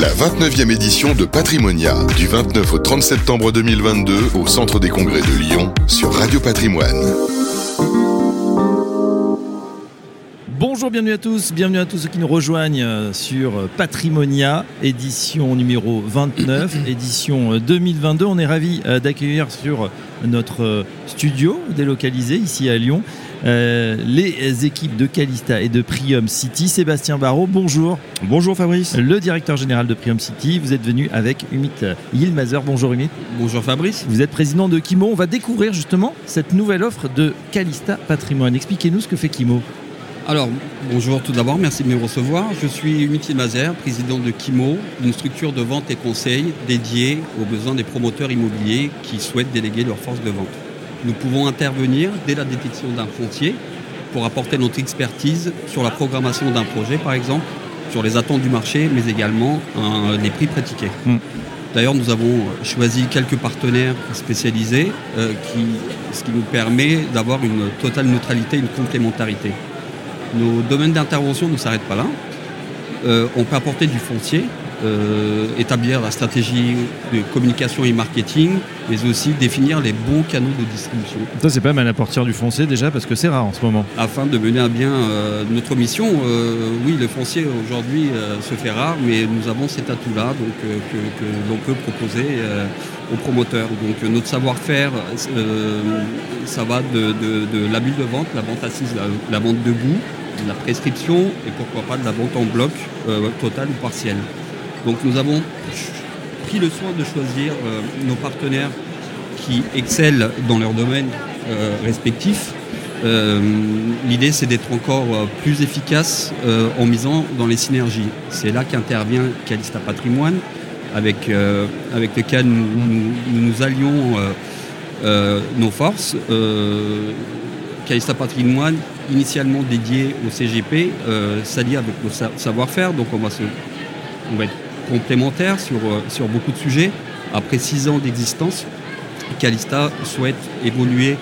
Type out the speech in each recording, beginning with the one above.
La 29e édition de Patrimonia, du 29 au 30 septembre 2022 au Centre des Congrès de Lyon sur Radio Patrimoine. Bonjour, bienvenue à tous, bienvenue à tous ceux qui nous rejoignent euh, sur Patrimonia, édition numéro 29, édition 2022. Euh, On est ravis euh, d'accueillir sur notre studio délocalisé ici à Lyon les équipes de Calista et de Prium City. Sébastien Barraud, bonjour. Bonjour Fabrice. Le directeur général de Prium City. Vous êtes venu avec Humit Yilmazer. Bonjour Humit. Bonjour Fabrice. Vous êtes président de Kimo. On va découvrir justement cette nouvelle offre de Calista Patrimoine. Expliquez-nous ce que fait Kimo. Alors, bonjour tout d'abord, merci de me recevoir. Je suis Umiti Mazer, président de Kimo, une structure de vente et conseil dédiée aux besoins des promoteurs immobiliers qui souhaitent déléguer leur force de vente. Nous pouvons intervenir dès la détection d'un foncier pour apporter notre expertise sur la programmation d'un projet, par exemple, sur les attentes du marché, mais également euh, les prix pratiqués. Mm. D'ailleurs, nous avons choisi quelques partenaires spécialisés, euh, qui, ce qui nous permet d'avoir une totale neutralité, une complémentarité. Nos domaines d'intervention ne s'arrêtent pas là. Euh, on peut apporter du foncier, établir la stratégie de communication et marketing, mais aussi définir les bons canaux de distribution. Ça, c'est pas mal à partir du foncier déjà, parce que c'est rare en ce moment. Afin de mener à bien euh, notre mission, euh, oui, le foncier aujourd'hui euh, se fait rare, mais nous avons cet atout-là donc, euh, que, que l'on peut proposer euh, aux promoteurs. Donc notre savoir-faire, ça va de, de, de l'abus de vente, la vente assise, la, la vente debout, de la prescription et pourquoi pas de la vente en bloc totale ou partielle. Donc nous avons pris le soin de choisir euh, nos partenaires qui excellent dans leur domaine euh, respectif. Euh, L'idée c'est d'être encore plus efficace en misant dans les synergies. C'est là qu'intervient Calista Patrimoine, avec, avec lequel nous nous, allions nos forces. Calista Patrimoine, initialement dédié au CGP, s'allie avec nos savoir-faire, donc on va se on va être complémentaire sur, sur beaucoup de sujets. Après six ans d'existence, Calista souhaite évoluer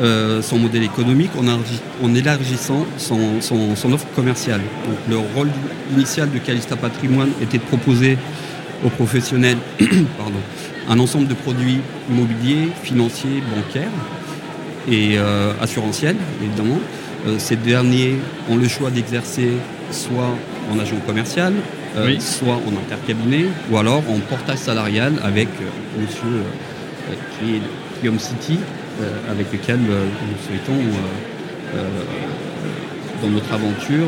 euh, son modèle économique en, en élargissant son, son, offre commerciale. Donc, le rôle initial de Calista Patrimoine était de proposer aux professionnels un ensemble de produits immobiliers, financiers, bancaires et euh, assurantiels, évidemment. Euh, ces derniers ont le choix d'exercer soit en agent commercial, euh, oui. soit en intercabinet ou alors en portage salarial avec euh, monsieur euh, qui est Prium City, avec lequel nous souhaitons dans notre aventure.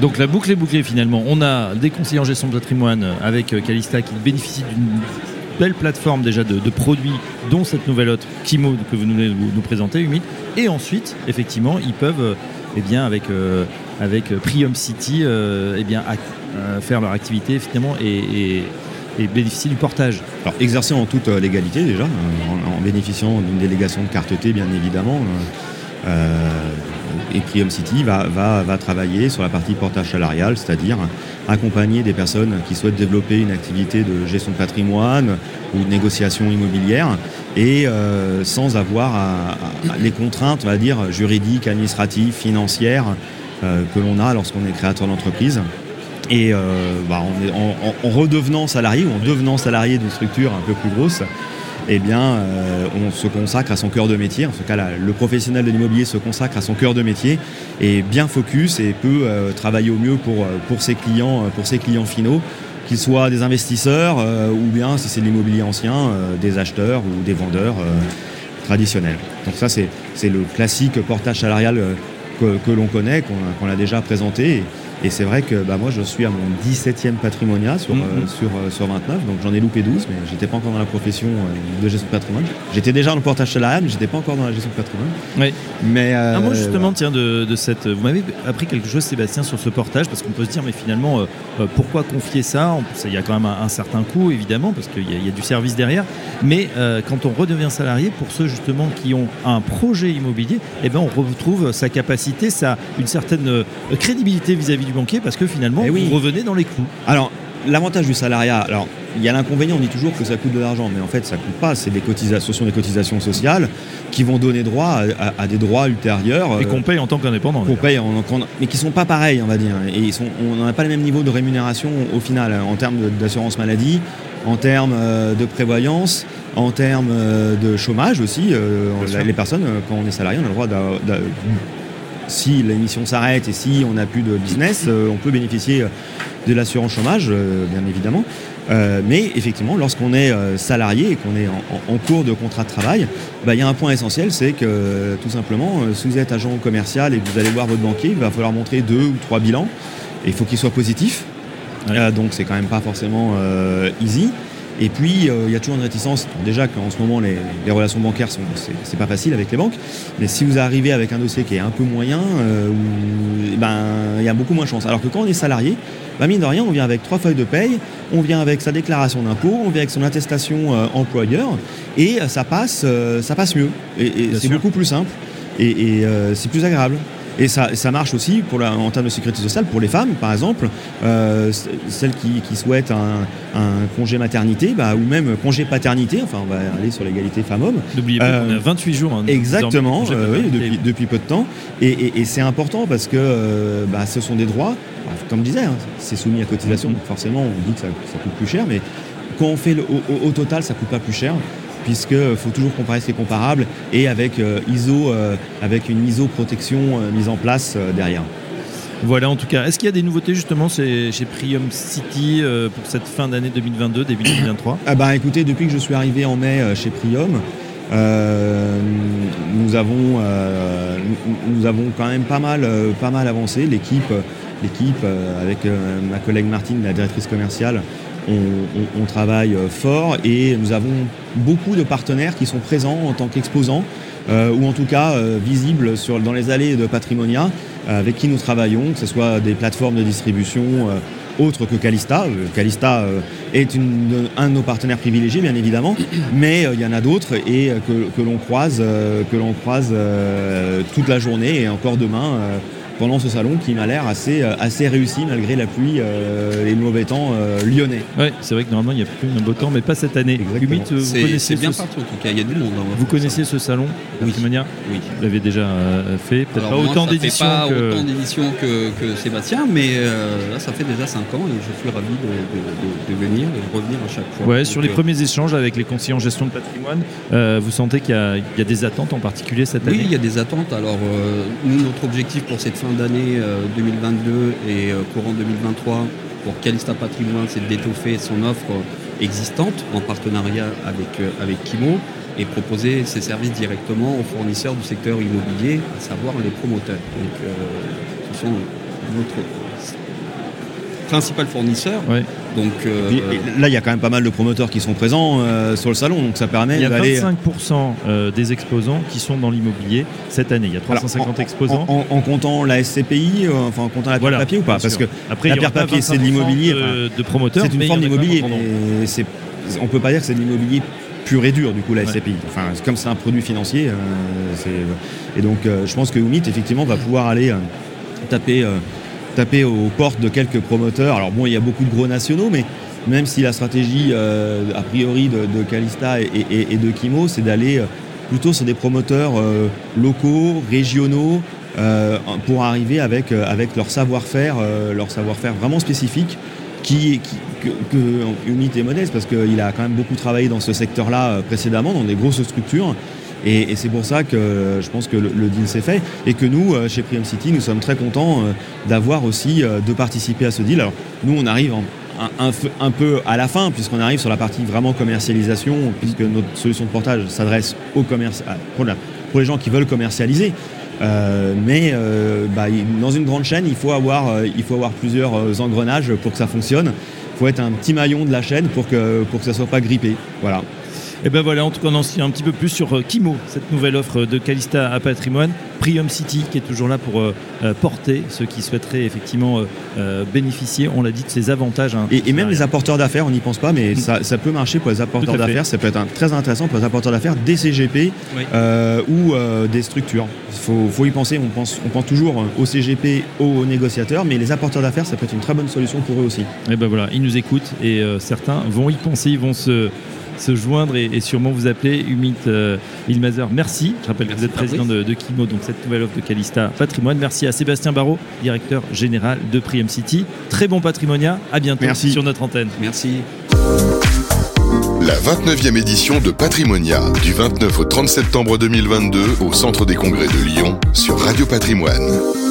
Donc la boucle est bouclée finalement. On a des conseillers en gestion de patrimoine avec Calista qui bénéficient d'une belle plateforme déjà de, de, produits, dont cette nouvelle autre Kimo que vous nous, nous présentez, Humide. Et ensuite, effectivement, ils peuvent, eh bien, avec, euh, avec Prium City, euh, eh bien, faire leur activité finalement et, bénéficier du portage. Alors exercer en toute légalité déjà, en, en bénéficiant d'une délégation de carte T, bien évidemment. Euh, et Prium City va, va, va, travailler sur la partie portage salarial, c'est-à-dire accompagner des personnes qui souhaitent développer une activité de gestion de patrimoine ou de négociation immobilière et euh, sans avoir les contraintes, on va dire, juridiques, administratives, financières euh, que l'on a lorsqu'on est créateur d'entreprise. Et euh, bah, en, en, redevenant salarié ou en devenant salarié d'une structure un peu plus grosse, eh bien, euh, on se consacre à son cœur de métier. En ce cas, là, le professionnel de l'immobilier se consacre à son cœur de métier et bien focus et peut euh, travailler au mieux pour, pour, ses clients, pour ses clients finaux, qu'ils soient des investisseurs ou bien, si c'est de l'immobilier ancien, des acheteurs ou des vendeurs traditionnels. Donc ça, c'est le classique portage salarial que, l'on connaît, qu'on qu a déjà présenté. Et, c'est vrai que bah, moi, je suis à mon 17e patrimonia sur, mmh. euh, sur, euh, sur 29, donc j'en ai loupé 12, mais j'étais pas encore dans la profession euh, de gestion de patrimoine. J'étais déjà dans le portage salarial, mais j'étais pas encore dans la gestion de patrimoine. Oui. Mais euh, ah, moi, justement, ouais. tiens, de, de, cette. Vous m'avez appris quelque chose, Sébastien, sur ce portage, parce qu'on peut se dire, mais finalement, euh, pourquoi confier ça? Il y a quand même un, un certain coût, évidemment, parce qu'il y, y, a du service derrière. Mais quand on redevient salarié, pour ceux justement qui ont un projet immobilier, eh ben, on retrouve sa capacité, sa, une certaine crédibilité vis-à-vis -vis du banquier parce que finalement, Eh oui. vous revenez dans les coûts. Alors, l'avantage du salariat, alors il y a l'inconvénient, on dit toujours que ça coûte de l'argent, mais en fait ça coûte pas, c'est des cotisations, ce sont des cotisations sociales qui vont donner droit à, des droits ultérieurs. Et qu'on paye en tant qu'indépendant. Qu'on paye, mais qui sont pas pareils, on va dire. Et ils sont, on n'a pas le même niveau de rémunération au final, en termes d'assurance maladie, en termes de prévoyance, en termes de chômage aussi. les personnes, quand on est salarié, on a le droit si l'émission s'arrête et si on n'a plus de business, euh, on peut bénéficier euh, de l'assurance chômage, euh, bien évidemment. mais effectivement, lorsqu'on est salarié et qu'on est en, cours de contrat de travail, bah, il y a un point essentiel, c'est que tout simplement, si vous êtes agent commercial et que vous allez voir votre banquier, il va falloir montrer deux ou trois bilans. Et il faut qu'il soit positif. donc c'est quand même pas forcément easy. Et puis, euh, il y a toujours une réticence. Déjà qu'en ce moment, les, relations bancaires, sont, c'est, pas facile avec les banques. Mais si vous arrivez avec un dossier qui est un peu moyen, euh, eh ben, il y a beaucoup moins de chance. Alors que quand on est salarié, bah, mine de rien, on vient avec trois feuilles de paye, on vient avec sa déclaration d'impôt, on vient avec son attestation euh, employeur, et ça passe, ça passe mieux. Et, c'est beaucoup plus simple, et c'est plus agréable. Et ça, marche aussi pour en termes de sécurité sociale pour les femmes, par exemple, euh, celles qui, souhaitent un, congé maternité bah, ou même congé paternité, enfin on va aller sur l'égalité femmes-hommes. N'oubliez pas qu'on a 28 jours. Hein, exactement, euh, oui, depuis, peu de temps. Et, c'est important parce que euh, bah, ce sont des droits, comme je disais, hein, c'est soumis à cotisation, donc forcément on dit que ça, coûte plus cher, mais quand on fait au, au, total, ça coûte pas plus cher puisqu'il faut toujours comparer ce qui est comparable et avec, euh, ISO, euh, avec une ISO protection euh, mise en place derrière. Voilà, en tout cas. Est-ce qu'il y a des nouveautés justement chez Prium City pour cette fin d'année 2022, début 2023 ah bah, Écoutez, depuis que je suis arrivé en mai chez Prium, nous, avons, nous, avons quand même pas mal, pas mal avancé. L'équipe, l'équipe avec ma collègue Martine, la directrice commerciale, on, travaille euh, fort et nous avons beaucoup de partenaires qui sont présents en tant qu'exposants euh, ou en tout cas euh, visibles dans les allées de Patrimonia avec qui nous travaillons, que ce soit des plateformes de distribution autres que Calista. Calista est un de nos partenaires privilégiés, bien évidemment, mais il y en a d'autres et que, l'on croise, que l'on croise toute la journée et encore demain pendant ce salon qui m'a l'air assez, euh, assez réussi malgré la pluie euh, et le mauvais temps euh, lyonnais. Oui, c'est vrai que normalement il y a plus un beau temps, mais pas cette année. c'est bien parti en tout cas, il y a du monde. Hein, vous connaissez ce salon Oui. manière Oui. Vous l'avez déjà fait, peut-être pas autant d'éditions que... autant d'éditions que, Sébastien, mais là ça fait déjà 5 ans et je suis ravi de, venir et de revenir à chaque fois. Ouais, sur les premiers échanges avec les conseillers en gestion de patrimoine, vous sentez qu'il y, a des attentes en particulier cette année Oui, il y a des attentes. Alors nous, notre objectif pour cette fin d'année 2022 euh, et euh, courant 2023 pour Calista Patrimoine, c'est d'étoffer son offre existante en partenariat avec, euh, avec Kimo et proposer ses services directement aux fournisseurs du secteur immobilier, à savoir les promoteurs. Donc, ce sont notre principal fournisseur. Donc euh, là, il y a quand même pas mal de promoteurs qui sont présents euh, sur le salon, donc ça permet d'aller. Il y a 25% euh, des exposants qui sont dans l'immobilier cette année. Il y a 350 exposants. En, comptant la SCPI, enfin en comptant la pierre papier ou pas? Parce que Après, la pierre papier, c'est de l'immobilier. De, promoteurs. C'est une forme d'immobilier. On peut pas dire que c'est de l'immobilier pur et dur du coup la SCPI. Enfin, comme c'est un produit financier, et donc je pense que Umit effectivement va pouvoir aller taper taper aux portes de quelques promoteurs. Alors bon, il y a beaucoup de gros nationaux, mais même si la stratégie euh, a priori de, Calista et, de Kimo, c'est d'aller euh, plutôt sur des promoteurs euh, locaux, régionaux, pour arriver avec, avec leur savoir-faire, leur savoir-faire vraiment spécifique, qui, que, que est modeste parce qu'il a quand même beaucoup travaillé dans ce secteur-là précédemment, dans des grosses structures. Et, c'est pour ça que je pense que le, deal s'est fait et que nous, euh, chez Prium City, nous sommes très contents euh, d'avoir aussi euh, de participer à ce deal. Alors nous, on arrive un, peu à la fin, puisqu'on arrive sur la partie vraiment commercialisation, puisque notre solution de portage s'adresse aux pour, les gens qui veulent commercialiser. mais bah, dans une grande chaîne, il faut avoir, il faut avoir plusieurs engrenages pour que ça fonctionne. Il faut être un petit maillon de la chaîne pour que, pour que ça ne soit pas grippé. Voilà. Et ben voilà, en tout cas, on en sait un petit peu plus sur euh, Kimo, cette nouvelle offre de Calista à Patrimoine. Prium City qui est toujours là pour euh, euh, porter ceux qui souhaiteraient effectivement euh, bénéficier, on l'a dit, de ces avantages. hein. Et, et même les apporteurs d'affaires, on n'y pense pas, mais ça, ça peut marcher pour les apporteurs d'affaires. Ça peut être un- très intéressant pour les apporteurs d'affaires des CGP Oui. euh, ou des structures. Il faut, faut y penser. On pense, on pense toujours aux CGP, aux négociateurs, mais les apporteurs d'affaires, ça peut être une très bonne solution pour eux aussi. Et ben voilà, ils nous écoutent et certains vont y penser, ils vont se, se joindre et, et sûrement vous appeler. Humit euh, Ilmazer, merci. Je rappelle que vous êtes président de, de Kimo, donc cette nouvelle offre de Calista Patrimoine. Merci à Sébastien Barrault, directeur général de Prium City. Très bon patrimonia, à bientôt Merci. sur notre antenne. Merci. La 29e édition de Patrimonia, du 29 au 30 septembre 2022 au Centre des Congrès de Lyon sur Radio Patrimoine.